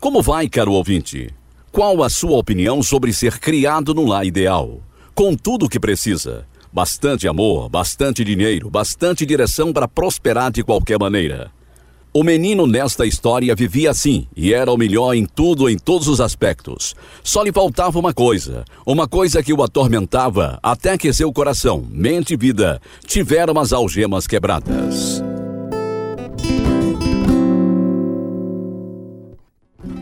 Como vai, caro ouvinte? Qual a sua opinião sobre ser criado num lar ideal? Com tudo o que precisa. Bastante amor, bastante dinheiro, bastante direção para prosperar de qualquer maneira. O menino nesta história vivia assim e era o melhor em tudo, em todos os aspectos. Só lhe faltava uma coisa, uma coisa que o atormentava até que seu coração, mente e vida tiveram as algemas quebradas.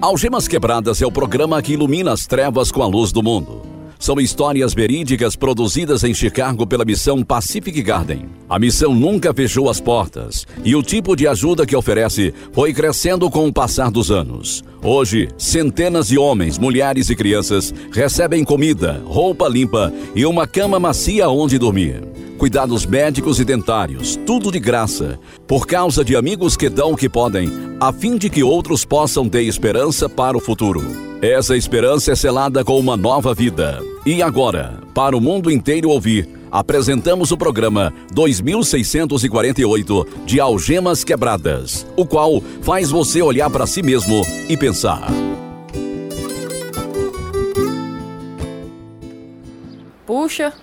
Algemas Quebradas é o programa que ilumina as trevas com a luz do mundo. São histórias verídicas produzidas em Chicago pela missão Pacific Garden. A missão nunca fechou as portas e o tipo de ajuda que oferece foi crescendo com o passar dos anos. Hoje, centenas de homens, mulheres e crianças recebem comida, roupa limpa e uma cama macia onde dormir cuidados médicos e dentários, tudo de graça, por causa de amigos que dão o que podem, a fim de que outros possam ter esperança para o futuro. Essa esperança é selada com uma nova vida. E agora, para o mundo inteiro ouvir, apresentamos o programa 2648 de Algemas Quebradas, o qual faz você olhar para si mesmo e pensar. Puxa,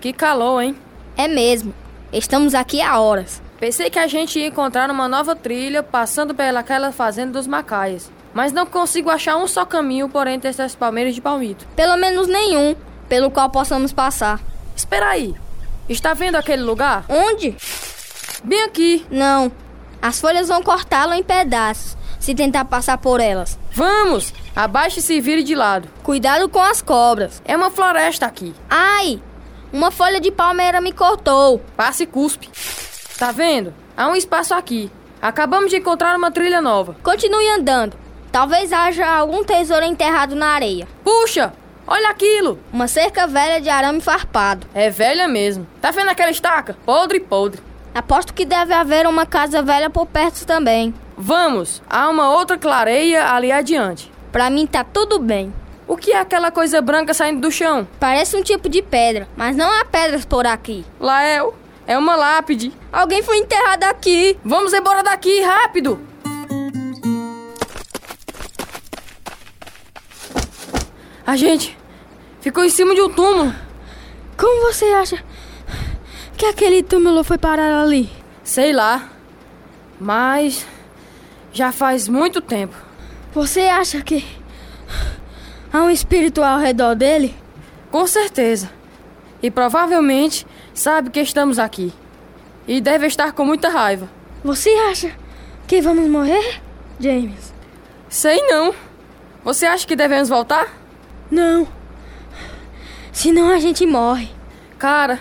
que calor, hein? É mesmo. Estamos aqui há horas. Pensei que a gente ia encontrar uma nova trilha passando pelaquela fazenda dos Macaias. Mas não consigo achar um só caminho por entre essas palmeiras de palmito. Pelo menos nenhum pelo qual possamos passar. Espera aí. Está vendo aquele lugar? Onde? Bem aqui. Não. As folhas vão cortá-lo em pedaços se tentar passar por elas. Vamos! Abaixe e se vire de lado. Cuidado com as cobras. É uma floresta aqui. Ai! Uma folha de palmeira me cortou. Passe cuspe. Tá vendo? Há um espaço aqui. Acabamos de encontrar uma trilha nova. Continue andando. Talvez haja algum tesouro enterrado na areia. Puxa! Olha aquilo! Uma cerca velha de arame farpado. É velha mesmo. Tá vendo aquela estaca? Podre, podre. Aposto que deve haver uma casa velha por perto também. Vamos! Há uma outra clareia ali adiante. Pra mim tá tudo bem. O que é aquela coisa branca saindo do chão? Parece um tipo de pedra, mas não há pedras por aqui. Lael, é uma lápide. Alguém foi enterrado aqui. Vamos embora daqui, rápido! A gente ficou em cima de um túmulo. Como você acha que aquele túmulo foi parar ali? Sei lá. Mas já faz muito tempo. Você acha que há um espírito ao redor dele? Com certeza. E provavelmente sabe que estamos aqui. E deve estar com muita raiva. Você acha que vamos morrer, James? Sei não. Você acha que devemos voltar? Não. Senão a gente morre. Cara,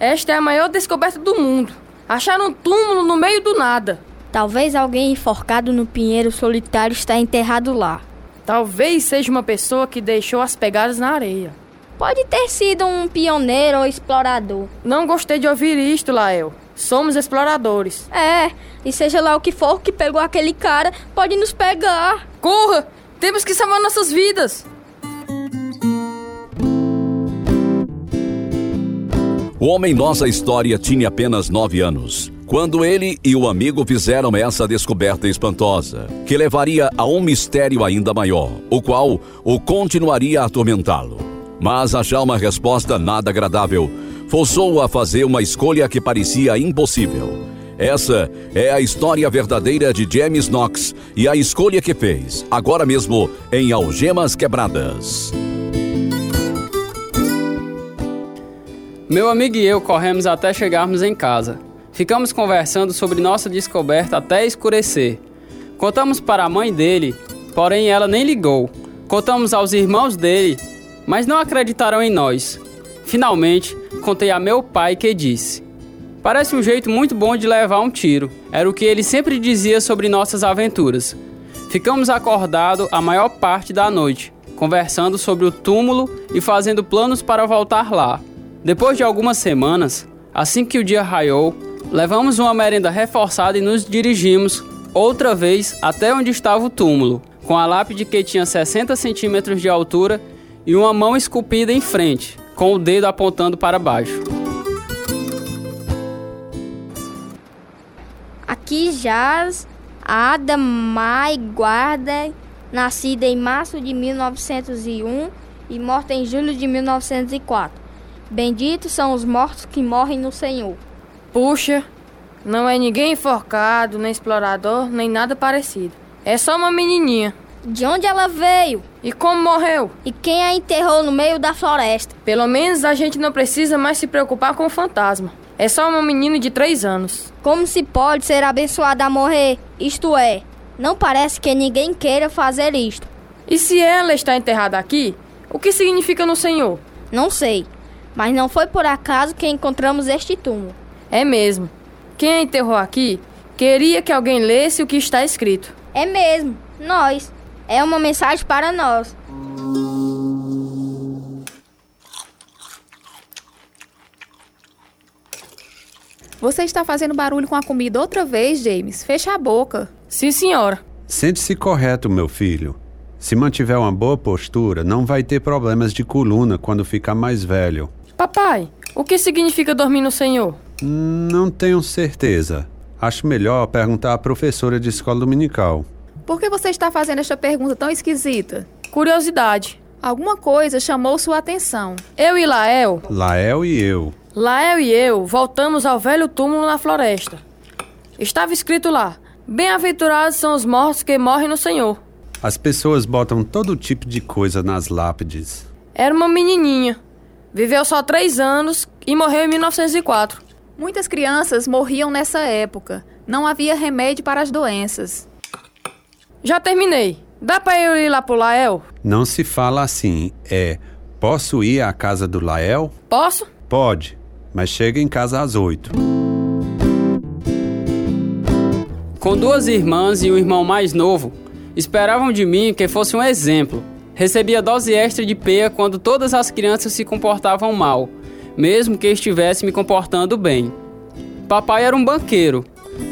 esta é a maior descoberta do mundo. Acharam um túmulo no meio do nada. Talvez alguém enforcado no pinheiro solitário está enterrado lá. Talvez seja uma pessoa que deixou as pegadas na areia. Pode ter sido um pioneiro ou explorador. Não gostei de ouvir isto, Lael. Somos exploradores. É, e seja lá o que for que pegou aquele cara, pode nos pegar. Corra! Temos que salvar nossas vidas! O homem nossa história tinha apenas nove anos, quando ele e o amigo fizeram essa descoberta espantosa, que levaria a um mistério ainda maior, o qual o continuaria a atormentá-lo. Mas achar uma resposta nada agradável forçou-o a fazer uma escolha que parecia impossível. Essa é a história verdadeira de James Knox e a escolha que fez, agora mesmo, em Algemas Quebradas. Meu amigo e eu corremos até chegarmos em casa. Ficamos conversando sobre nossa descoberta até escurecer. Contamos para a mãe dele, porém ela nem ligou. Contamos aos irmãos dele, mas não acreditaram em nós. Finalmente, contei a meu pai que disse: Parece um jeito muito bom de levar um tiro. Era o que ele sempre dizia sobre nossas aventuras. Ficamos acordados a maior parte da noite, conversando sobre o túmulo e fazendo planos para voltar lá. Depois de algumas semanas, assim que o dia raiou, levamos uma merenda reforçada e nos dirigimos outra vez até onde estava o túmulo, com a lápide que tinha 60 centímetros de altura e uma mão esculpida em frente, com o dedo apontando para baixo. Aqui jaz Ada Mai guarda nascida em março de 1901 e morta em julho de 1904. Benditos são os mortos que morrem no Senhor. Puxa, não é ninguém enforcado, nem explorador, nem nada parecido. É só uma menininha. De onde ela veio? E como morreu? E quem a enterrou no meio da floresta? Pelo menos a gente não precisa mais se preocupar com o fantasma. É só uma menina de três anos. Como se pode ser abençoada a morrer? Isto é, não parece que ninguém queira fazer isto. E se ela está enterrada aqui, o que significa no Senhor? Não sei, mas não foi por acaso que encontramos este túmulo. É mesmo. Quem a enterrou aqui queria que alguém lesse o que está escrito. É mesmo, nós. É uma mensagem para nós. Você está fazendo barulho com a comida outra vez, James. Fecha a boca. Sim, senhora. Sente-se correto, meu filho. Se mantiver uma boa postura, não vai ter problemas de coluna quando ficar mais velho. Papai, o que significa dormir no Senhor? Não tenho certeza. Acho melhor perguntar à professora de escola dominical. Por que você está fazendo esta pergunta tão esquisita? Curiosidade. Alguma coisa chamou sua atenção. Eu e Lael. Lael e eu. Lael e eu voltamos ao velho túmulo na floresta. Estava escrito lá: Bem-aventurados são os mortos que morrem no Senhor. As pessoas botam todo tipo de coisa nas lápides. Era uma menininha. Viveu só três anos e morreu em 1904. Muitas crianças morriam nessa época. Não havia remédio para as doenças. Já terminei. Dá para eu ir lá pro Lael? Não se fala assim. É, posso ir à casa do Lael? Posso? Pode, mas chega em casa às oito. Com duas irmãs e um irmão mais novo, esperavam de mim que fosse um exemplo. Recebia dose extra de peia quando todas as crianças se comportavam mal, mesmo que estivesse me comportando bem. Papai era um banqueiro,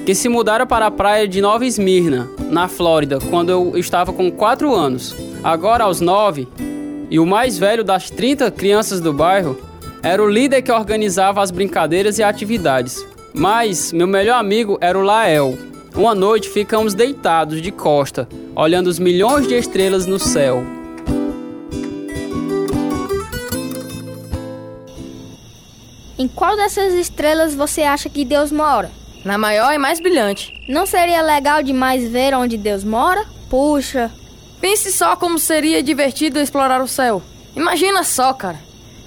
que se mudara para a praia de Nova Esmirna, na Flórida, quando eu estava com 4 anos. Agora aos 9, e o mais velho das 30 crianças do bairro, era o líder que organizava as brincadeiras e atividades. Mas meu melhor amigo era o Lael. Uma noite ficamos deitados de costa, olhando os milhões de estrelas no céu. Em qual dessas estrelas você acha que Deus mora? Na maior e mais brilhante. Não seria legal demais ver onde Deus mora? Puxa. Pense só como seria divertido explorar o céu. Imagina só, cara.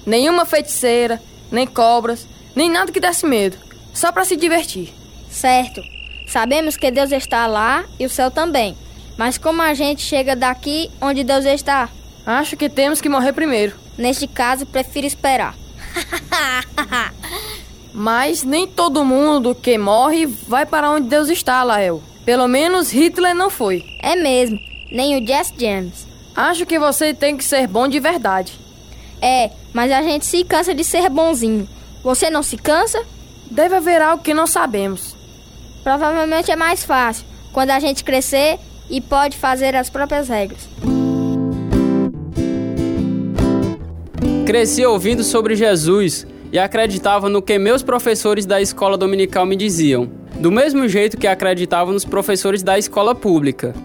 Nenhuma feiticeira, nem cobras, nem nada que desse medo. Só para se divertir. Certo. Sabemos que Deus está lá e o céu também. Mas como a gente chega daqui onde Deus está? Acho que temos que morrer primeiro. Neste caso, prefiro esperar. Mas nem todo mundo que morre vai para onde Deus está, Lael. Pelo menos Hitler não foi. É mesmo. Nem o Jess James. Acho que você tem que ser bom de verdade. É, mas a gente se cansa de ser bonzinho. Você não se cansa? Deve haver algo que não sabemos. Provavelmente é mais fácil quando a gente crescer e pode fazer as próprias regras. Cresci ouvindo sobre Jesus e acreditava no que meus professores da escola dominical me diziam, do mesmo jeito que acreditava nos professores da escola pública.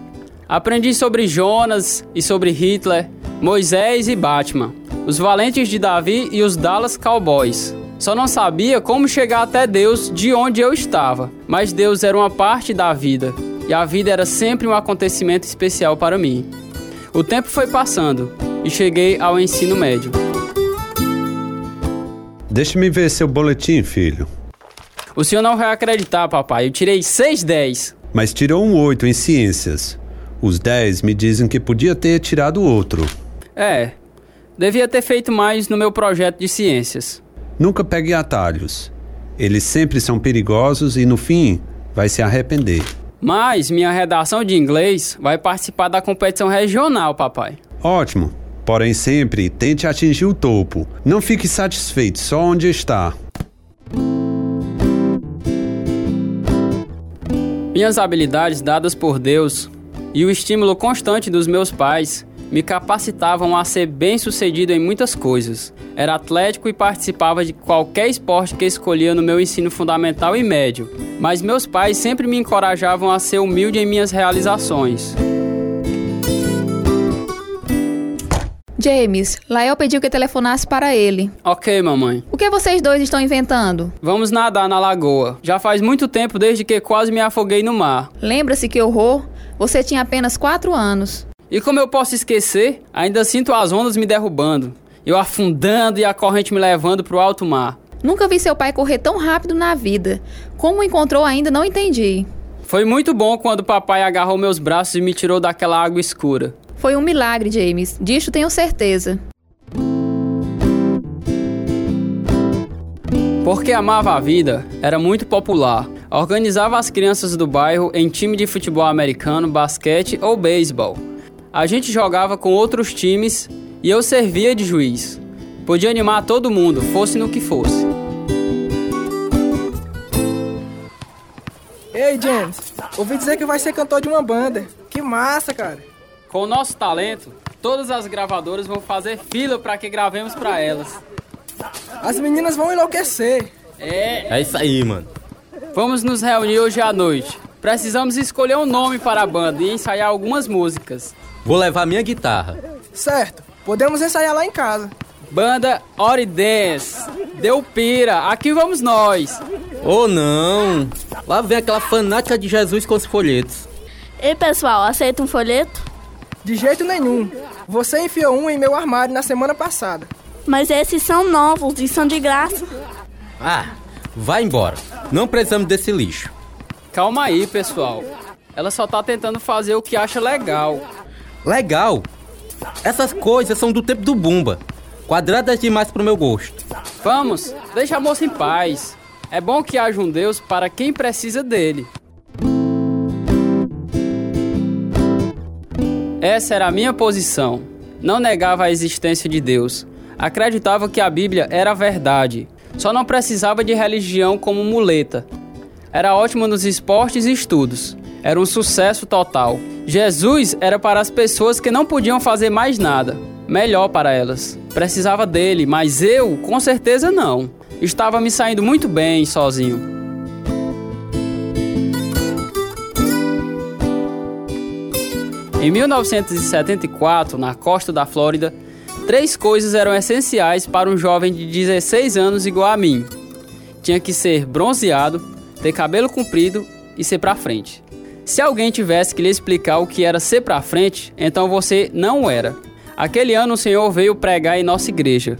Aprendi sobre Jonas e sobre Hitler, Moisés e Batman, os valentes de Davi e os Dallas Cowboys. Só não sabia como chegar até Deus de onde eu estava, mas Deus era uma parte da vida e a vida era sempre um acontecimento especial para mim. O tempo foi passando e cheguei ao ensino médio. Deixa-me ver seu boletim, filho. O senhor não vai acreditar, papai. Eu tirei 610. Mas tirou um 8 em ciências. Os 10 me dizem que podia ter tirado outro. É, devia ter feito mais no meu projeto de ciências. Nunca pegue atalhos. Eles sempre são perigosos e no fim vai se arrepender. Mas minha redação de inglês vai participar da competição regional, papai. Ótimo. Porém, sempre tente atingir o topo. Não fique satisfeito só onde está. Minhas habilidades dadas por Deus e o estímulo constante dos meus pais me capacitavam a ser bem-sucedido em muitas coisas. Era atlético e participava de qualquer esporte que escolhia no meu ensino fundamental e médio, mas meus pais sempre me encorajavam a ser humilde em minhas realizações. James, Lael pediu que telefonasse para ele. Ok, mamãe. O que vocês dois estão inventando? Vamos nadar na lagoa. Já faz muito tempo desde que quase me afoguei no mar. Lembra-se que horror? Você tinha apenas quatro anos. E como eu posso esquecer? Ainda sinto as ondas me derrubando. Eu afundando e a corrente me levando para o alto mar. Nunca vi seu pai correr tão rápido na vida. Como encontrou ainda não entendi. Foi muito bom quando o papai agarrou meus braços e me tirou daquela água escura. Foi um milagre, James. Disto tenho certeza. Porque amava a vida, era muito popular. Organizava as crianças do bairro em time de futebol americano, basquete ou beisebol. A gente jogava com outros times e eu servia de juiz. Podia animar todo mundo, fosse no que fosse. Ei, James, ouvi dizer que vai ser cantor de uma banda. Que massa, cara. Com o nosso talento, todas as gravadoras vão fazer fila para que gravemos para elas. As meninas vão enlouquecer. É. É isso aí, mano. Vamos nos reunir hoje à noite. Precisamos escolher um nome para a banda e ensaiar algumas músicas. Vou levar minha guitarra. Certo, podemos ensaiar lá em casa. Banda Oridance. Deu pira, aqui vamos nós. Oh não! Lá vem aquela fanática de Jesus com os folhetos. Ei pessoal, aceita um folheto? De jeito nenhum. Você enfiou um em meu armário na semana passada. Mas esses são novos e são de graça. Ah, vai embora. Não precisamos desse lixo. Calma aí, pessoal. Ela só tá tentando fazer o que acha legal. Legal? Essas coisas são do tempo do Bumba. Quadradas demais pro meu gosto. Vamos, deixa a moça em paz. É bom que haja um Deus para quem precisa dele. Essa era a minha posição. Não negava a existência de Deus. Acreditava que a Bíblia era verdade. Só não precisava de religião como muleta. Era ótimo nos esportes e estudos. Era um sucesso total. Jesus era para as pessoas que não podiam fazer mais nada. Melhor para elas. Precisava dele, mas eu, com certeza não. Estava me saindo muito bem sozinho. Em 1974, na costa da Flórida, três coisas eram essenciais para um jovem de 16 anos igual a mim. Tinha que ser bronzeado, ter cabelo comprido e ser pra frente. Se alguém tivesse que lhe explicar o que era ser pra frente, então você não era. Aquele ano o Senhor veio pregar em nossa igreja.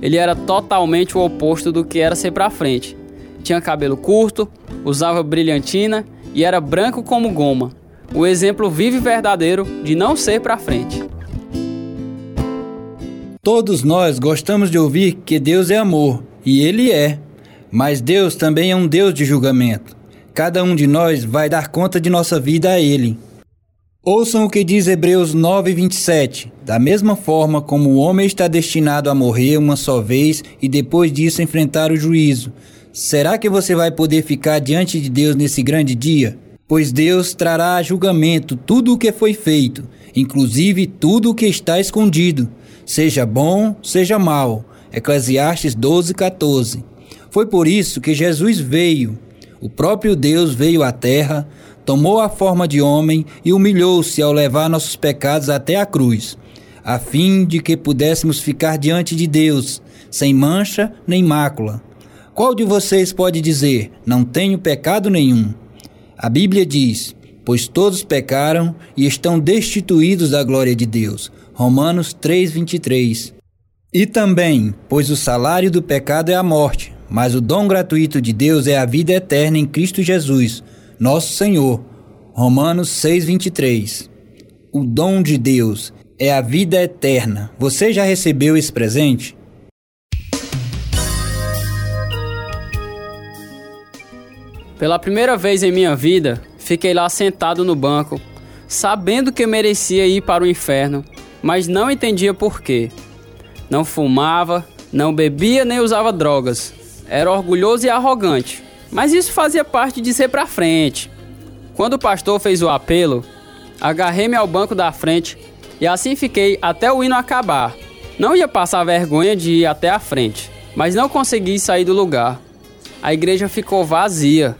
Ele era totalmente o oposto do que era ser pra frente. Tinha cabelo curto, usava brilhantina e era branco como goma. O exemplo vivo e verdadeiro de não ser pra frente. Todos nós gostamos de ouvir que Deus é amor, e Ele é. Mas Deus também é um Deus de julgamento. Cada um de nós vai dar conta de nossa vida a Ele. Ouçam o que diz Hebreus 9, 27. Da mesma forma como o homem está destinado a morrer uma só vez e depois disso enfrentar o juízo, será que você vai poder ficar diante de Deus nesse grande dia? Pois Deus trará a julgamento tudo o que foi feito, inclusive tudo o que está escondido, seja bom, seja mal. Eclesiastes 12, 14. Foi por isso que Jesus veio. O próprio Deus veio à terra, tomou a forma de homem e humilhou-se ao levar nossos pecados até a cruz, a fim de que pudéssemos ficar diante de Deus, sem mancha nem mácula. Qual de vocês pode dizer: Não tenho pecado nenhum? A Bíblia diz: Pois todos pecaram e estão destituídos da glória de Deus. Romanos 3:23. E também, pois o salário do pecado é a morte, mas o dom gratuito de Deus é a vida eterna em Cristo Jesus, nosso Senhor. Romanos 6:23. O dom de Deus é a vida eterna. Você já recebeu esse presente? Pela primeira vez em minha vida, fiquei lá sentado no banco, sabendo que merecia ir para o inferno, mas não entendia por quê. Não fumava, não bebia nem usava drogas. Era orgulhoso e arrogante, mas isso fazia parte de ser pra frente. Quando o pastor fez o apelo, agarrei-me ao banco da frente e assim fiquei até o hino acabar. Não ia passar vergonha de ir até a frente, mas não consegui sair do lugar. A igreja ficou vazia.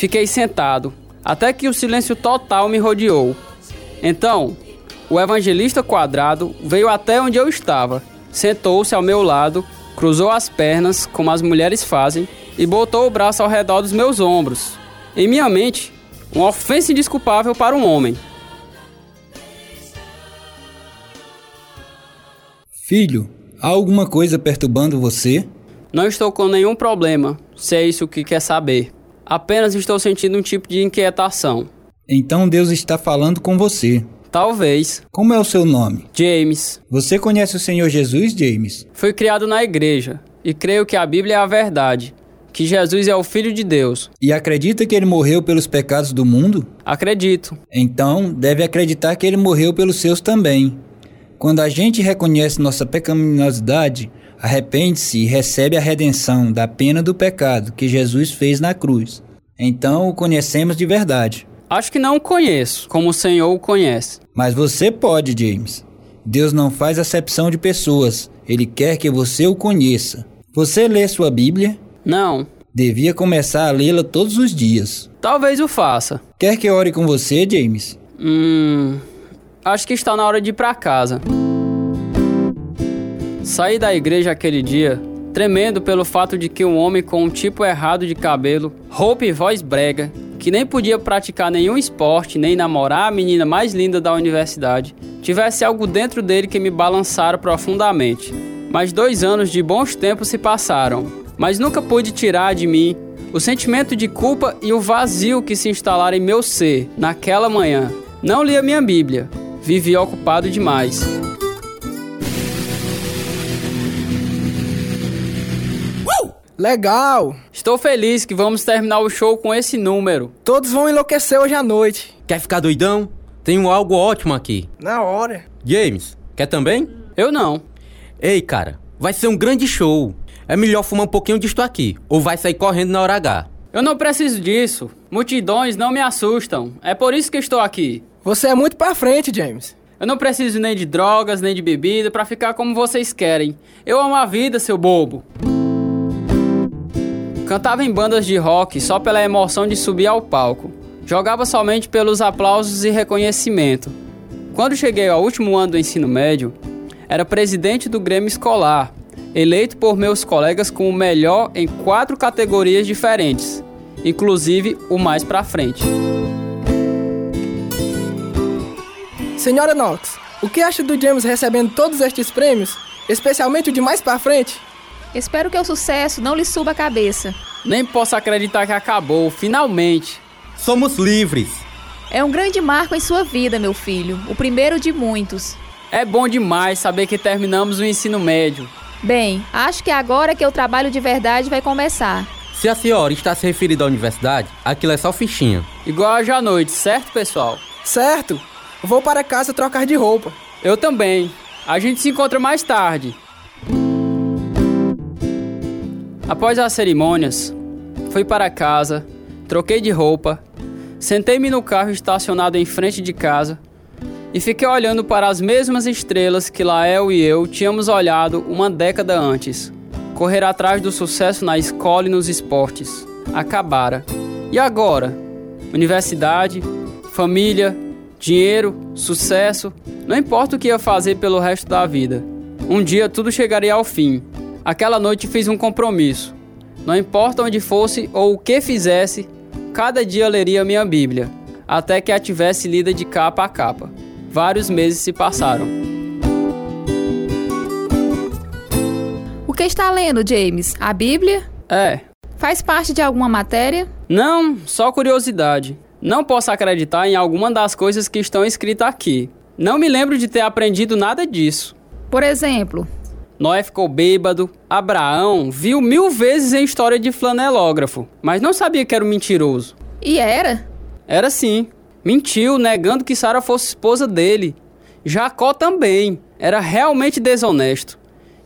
Fiquei sentado, até que o silêncio total me rodeou. Então, o evangelista quadrado veio até onde eu estava, sentou-se ao meu lado, cruzou as pernas, como as mulheres fazem, e botou o braço ao redor dos meus ombros. Em minha mente, uma ofensa indesculpável para um homem. Filho, há alguma coisa perturbando você? Não estou com nenhum problema, se é isso que quer saber. Apenas estou sentindo um tipo de inquietação. Então Deus está falando com você. Talvez. Como é o seu nome? James. Você conhece o Senhor Jesus, James? Fui criado na igreja e creio que a Bíblia é a verdade, que Jesus é o Filho de Deus. E acredita que ele morreu pelos pecados do mundo? Acredito. Então, deve acreditar que ele morreu pelos seus também. Quando a gente reconhece nossa pecaminosidade, arrepende-se e recebe a redenção da pena do pecado que Jesus fez na cruz. Então o conhecemos de verdade. Acho que não o conheço, como o Senhor o conhece. Mas você pode, James. Deus não faz acepção de pessoas. Ele quer que você o conheça. Você lê sua Bíblia? Não. Devia começar a lê-la todos os dias. Talvez o faça. Quer que eu ore com você, James? Hum. Acho que está na hora de ir para casa. Saí da igreja aquele dia, tremendo pelo fato de que um homem com um tipo errado de cabelo, roupa e voz brega, que nem podia praticar nenhum esporte nem namorar a menina mais linda da universidade, tivesse algo dentro dele que me balançara profundamente. Mas dois anos de bons tempos se passaram, mas nunca pude tirar de mim o sentimento de culpa e o vazio que se instalaram em meu ser naquela manhã. Não li a minha Bíblia, vivi ocupado demais. Legal! Estou feliz que vamos terminar o show com esse número. Todos vão enlouquecer hoje à noite. Quer ficar doidão? Tenho algo ótimo aqui. Na hora. James, quer também? Eu não. Ei, cara, vai ser um grande show. É melhor fumar um pouquinho disto aqui, ou vai sair correndo na hora H. Eu não preciso disso. Multidões não me assustam. É por isso que estou aqui. Você é muito pra frente, James. Eu não preciso nem de drogas, nem de bebida para ficar como vocês querem. Eu amo a vida, seu bobo. Cantava em bandas de rock só pela emoção de subir ao palco. Jogava somente pelos aplausos e reconhecimento. Quando cheguei ao último ano do ensino médio, era presidente do Grêmio Escolar, eleito por meus colegas como o melhor em quatro categorias diferentes, inclusive o mais pra frente. Senhora Knox, o que acha do James recebendo todos estes prêmios, especialmente o de mais pra frente? Espero que o sucesso não lhe suba a cabeça. Nem posso acreditar que acabou, finalmente. Somos livres. É um grande marco em sua vida, meu filho. O primeiro de muitos. É bom demais saber que terminamos o ensino médio. Bem, acho que agora que o trabalho de verdade vai começar. Se a senhora está se referindo à universidade, aquilo é só fichinha. Igual hoje à noite, certo, pessoal? Certo. Vou para casa trocar de roupa. Eu também. A gente se encontra mais tarde. Após as cerimônias, fui para casa, troquei de roupa, sentei-me no carro estacionado em frente de casa e fiquei olhando para as mesmas estrelas que Lael e eu tínhamos olhado uma década antes. Correr atrás do sucesso na escola e nos esportes. Acabara. E agora? Universidade, família, dinheiro, sucesso, não importa o que ia fazer pelo resto da vida. Um dia tudo chegaria ao fim. Aquela noite fiz um compromisso. Não importa onde fosse ou o que fizesse, cada dia leria minha Bíblia, até que a tivesse lida de capa a capa. Vários meses se passaram. O que está lendo, James? A Bíblia? É. Faz parte de alguma matéria? Não, só curiosidade. Não posso acreditar em alguma das coisas que estão escritas aqui. Não me lembro de ter aprendido nada disso. Por exemplo, Noé ficou bêbado. Abraão viu mil vezes em história de flanelógrafo, mas não sabia que era um mentiroso. E era? Era sim. Mentiu, negando que Sara fosse esposa dele. Jacó também. Era realmente desonesto.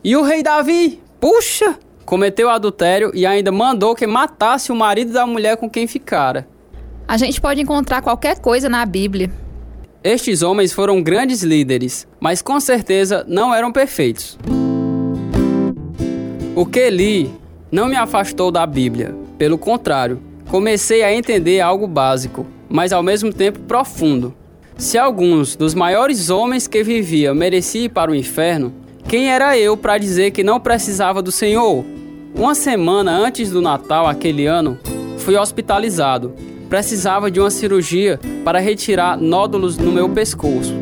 E o rei Davi? Puxa! Cometeu adultério e ainda mandou que matasse o marido da mulher com quem ficara. A gente pode encontrar qualquer coisa na Bíblia. Estes homens foram grandes líderes, mas com certeza não eram perfeitos. O que li não me afastou da Bíblia. Pelo contrário, comecei a entender algo básico, mas ao mesmo tempo profundo. Se alguns dos maiores homens que viviam mereciam ir para o inferno, quem era eu para dizer que não precisava do Senhor? Uma semana antes do Natal aquele ano, fui hospitalizado. Precisava de uma cirurgia para retirar nódulos no meu pescoço.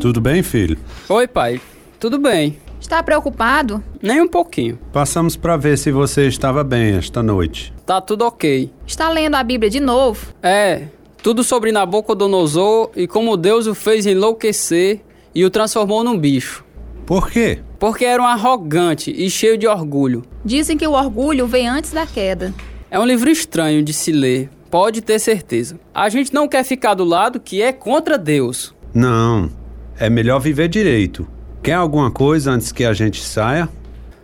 Tudo bem, filho? Oi, pai. Tudo bem. Está preocupado? Nem um pouquinho. Passamos para ver se você estava bem esta noite. Tá tudo ok. Está lendo a Bíblia de novo? É, tudo sobre Nabucodonosor e como Deus o fez enlouquecer e o transformou num bicho. Por quê? Porque era um arrogante e cheio de orgulho. Dizem que o orgulho vem antes da queda. É um livro estranho de se ler, pode ter certeza. A gente não quer ficar do lado que é contra Deus. Não, é melhor viver direito. Quer alguma coisa antes que a gente saia?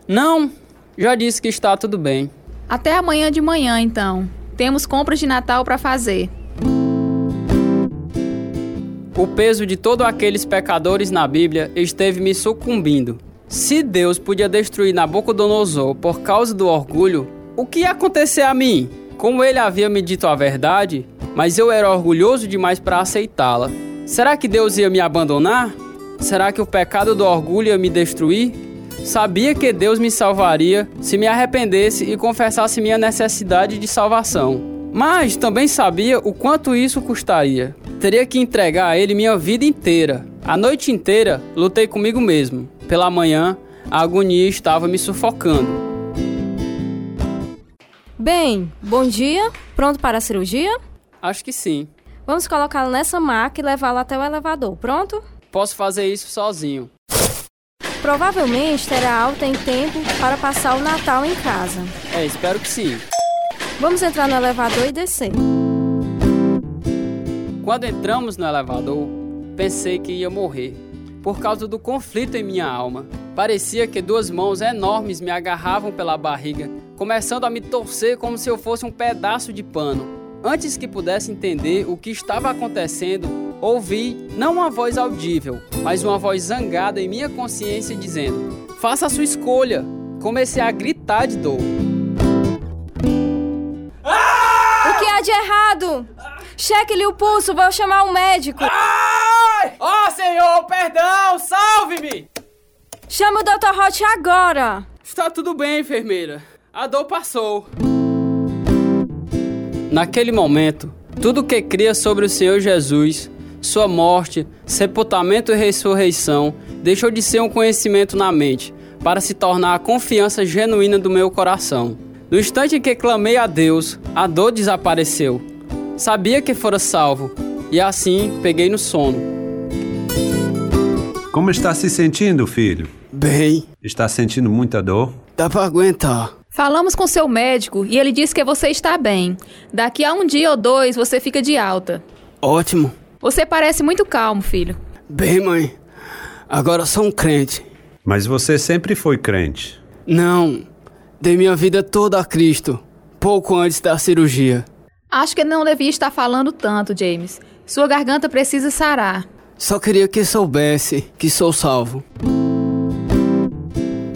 Não, já disse que está tudo bem. Até amanhã de manhã, então. Temos compras de Natal para fazer. O peso de todos aqueles pecadores na Bíblia esteve me sucumbindo. Se Deus podia destruir Nabucodonosor por causa do orgulho, o que ia acontecer a mim? Como ele havia me dito a verdade, mas eu era orgulhoso demais para aceitá-la. Será que Deus ia me abandonar? Será que o pecado do orgulho ia me destruir? Sabia que Deus me salvaria se me arrependesse e confessasse minha necessidade de salvação. Mas também sabia o quanto isso custaria. Teria que entregar a Ele minha vida inteira. A noite inteira lutei comigo mesmo. Pela manhã, a agonia estava me sufocando. Bem, bom dia. Pronto para a cirurgia? Acho que sim. Vamos colocá-lo nessa maca e levá-lo até o elevador. Pronto? Posso fazer isso sozinho. Provavelmente terá alta em tempo para passar o Natal em casa. É, espero que sim. Vamos entrar no elevador e descer. Quando entramos no elevador, pensei que ia morrer. Por causa do conflito em minha alma. Parecia que duas mãos enormes me agarravam pela barriga, começando a me torcer como se eu fosse um pedaço de pano. Antes que pudesse entender o que estava acontecendo, ouvi não uma voz audível, mas uma voz zangada em minha consciência dizendo: Faça a sua escolha. Comecei a gritar de dor. O que há de errado? Cheque-lhe o pulso, vou chamar um médico. Ó oh, Senhor, perdão, salve-me! Chama o Dr. Hot agora! Está tudo bem, enfermeira. A dor passou. Naquele momento, tudo que cria sobre o Senhor Jesus, sua morte, sepultamento e ressurreição, deixou de ser um conhecimento na mente, para se tornar a confiança genuína do meu coração. No instante em que clamei a Deus, a dor desapareceu. Sabia que fora salvo, e assim peguei no sono. Como está se sentindo, filho? Bem. Está sentindo muita dor? Dá para aguentar. Falamos com seu médico e ele disse que você está bem. Daqui a um dia ou dois você fica de alta. Ótimo. Você parece muito calmo, filho. Bem, mãe. Agora sou um crente. Mas você sempre foi crente. Não. Dei minha vida toda a Cristo, pouco antes da cirurgia. Acho que não devia estar falando tanto, James. Sua garganta precisa sarar. Só queria que soubesse que sou salvo.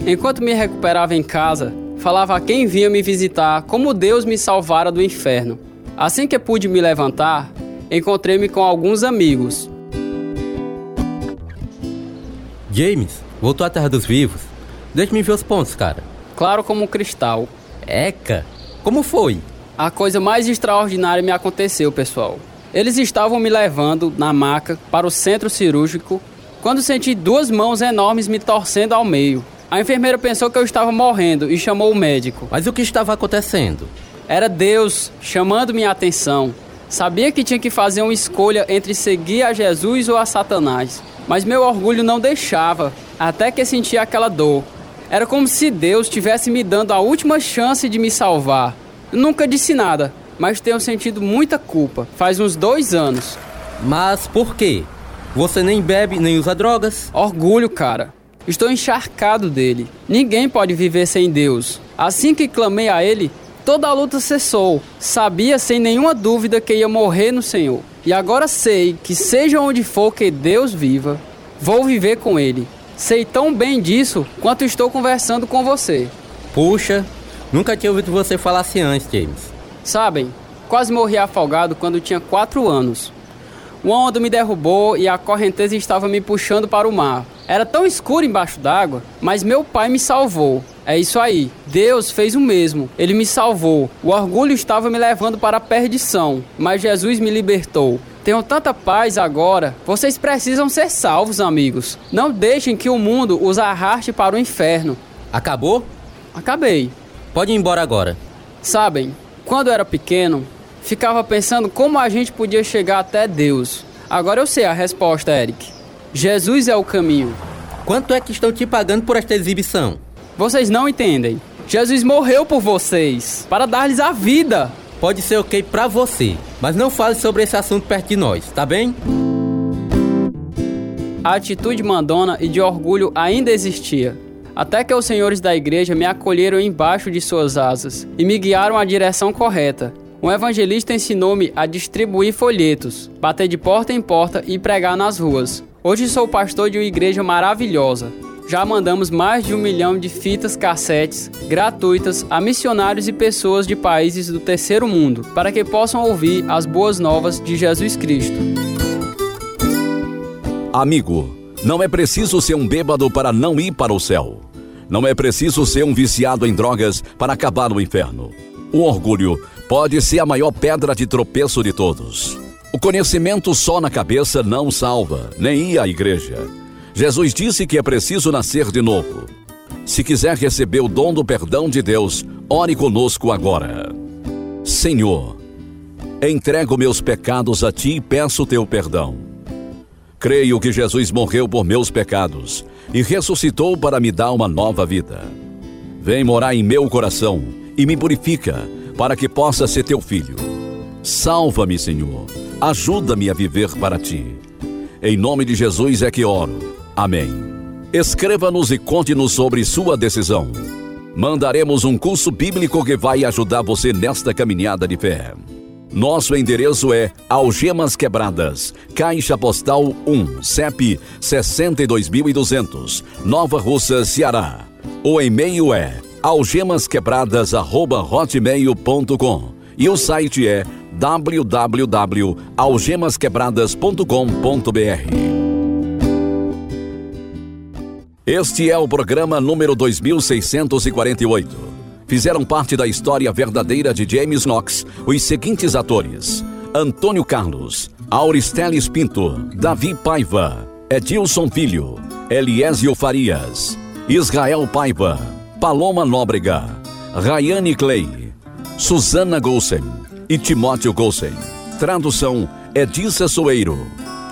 Enquanto me recuperava em casa, falava a quem vinha me visitar como Deus me salvara do inferno. Assim que pude me levantar, encontrei-me com alguns amigos. James, voltou à Terra dos Vivos. Deixa-me ver os pontos, cara. Claro como um cristal. Eca, como foi? A coisa mais extraordinária me aconteceu, pessoal. Eles estavam me levando na maca para o centro cirúrgico quando senti duas mãos enormes me torcendo ao meio. A enfermeira pensou que eu estava morrendo e chamou o médico. Mas o que estava acontecendo? Era Deus chamando minha atenção. Sabia que tinha que fazer uma escolha entre seguir a Jesus ou a Satanás. Mas meu orgulho não deixava, até que senti aquela dor. Era como se Deus estivesse me dando a última chance de me salvar. Nunca disse nada, mas tenho sentido muita culpa. Faz uns dois anos. Mas por quê? Você nem bebe nem usa drogas? Orgulho, cara. Estou encharcado dele. Ninguém pode viver sem Deus. Assim que clamei a Ele, toda a luta cessou. Sabia sem nenhuma dúvida que ia morrer no Senhor. E agora sei que, seja onde for que Deus viva, vou viver com Ele. Sei tão bem disso quanto estou conversando com você. Puxa, nunca tinha ouvido você falar assim antes, James. Sabem, quase morri afogado quando tinha quatro anos. Uma onda me derrubou e a correnteza estava me puxando para o mar. Era tão escuro embaixo d'água, mas meu pai me salvou. É isso aí. Deus fez o mesmo. Ele me salvou. O orgulho estava me levando para a perdição, mas Jesus me libertou. Tenho tanta paz agora. Vocês precisam ser salvos, amigos. Não deixem que o mundo os arraste para o inferno. Acabou? Acabei. Pode ir embora agora. Sabem, quando eu era pequeno, ficava pensando como a gente podia chegar até Deus. Agora eu sei a resposta, Eric. Jesus é o caminho. Quanto é que estão te pagando por esta exibição? Vocês não entendem. Jesus morreu por vocês, para dar-lhes a vida. Pode ser ok pra você, mas não fale sobre esse assunto perto de nós, tá bem? A atitude mandona e de orgulho ainda existia. Até que os senhores da igreja me acolheram embaixo de suas asas e me guiaram à direção correta. Um evangelista ensinou-me a distribuir folhetos, bater de porta em porta e pregar nas ruas. Hoje sou pastor de uma igreja maravilhosa. Já mandamos mais de um milhão de fitas cassetes gratuitas a missionários e pessoas de países do terceiro mundo para que possam ouvir as boas novas de Jesus Cristo. Amigo, não é preciso ser um bêbado para não ir para o céu. Não é preciso ser um viciado em drogas para acabar no inferno. O orgulho pode ser a maior pedra de tropeço de todos. O conhecimento só na cabeça não salva, nem à igreja. Jesus disse que é preciso nascer de novo. Se quiser receber o dom do perdão de Deus, ore conosco agora. Senhor, entrego meus pecados a ti e peço teu perdão. Creio que Jesus morreu por meus pecados e ressuscitou para me dar uma nova vida. Vem morar em meu coração e me purifica para que possa ser teu filho. Salva-me, Senhor. Ajuda-me a viver para ti. Em nome de Jesus é que oro. Amém. Escreva-nos e conte-nos sobre sua decisão. Mandaremos um curso bíblico que vai ajudar você nesta caminhada de fé. Nosso endereço é Algemas Quebradas, Caixa Postal 1, CEP 62200, Nova Russa, Ceará. O e-mail é algemasquebradas@hotmail.com e o site é www.algemasquebradas.com.br. Este é o programa número 2648 fizeram parte da história verdadeira de James Knox os seguintes atores: Antônio Carlos, Auristeles Pinto, Davi Paiva, Edilson Filho, Eliésio Farias, Israel Paiva, Paloma Nóbrega, Rayane Clay, Susana Golsen e Timóteo Golsen. Tradução Edissa Soeiro.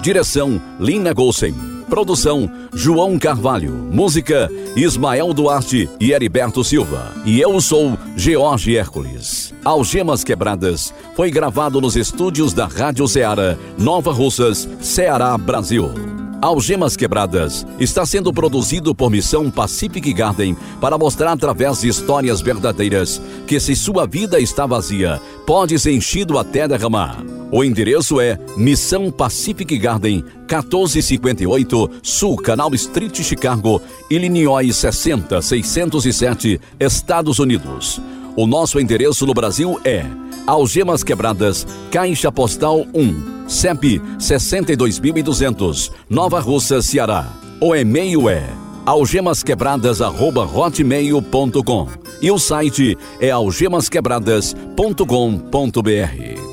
Direção Lina Golsen. Produção João Carvalho. Música Ismael Duarte e Heriberto Silva. E eu sou George Hércules. Algemas Quebradas foi gravado nos estúdios da Rádio Ceará, Nova Russas, Ceará, Brasil. Algemas Quebradas está sendo produzido por Missão Pacific Garden para mostrar através de histórias verdadeiras que se sua vida está vazia, pode ser enchido até derramar. O endereço é Missão Pacific Garden, 1458 Sul Canal Street, Chicago, Illinois 60 607, Estados Unidos. O nosso endereço no Brasil é Algemas Quebradas, Caixa Postal 1, CEP 62200, Nova Russa, Ceará. O e-mail é algemasquebradas@hotmail.com e o site é algemasquebradas.com.br.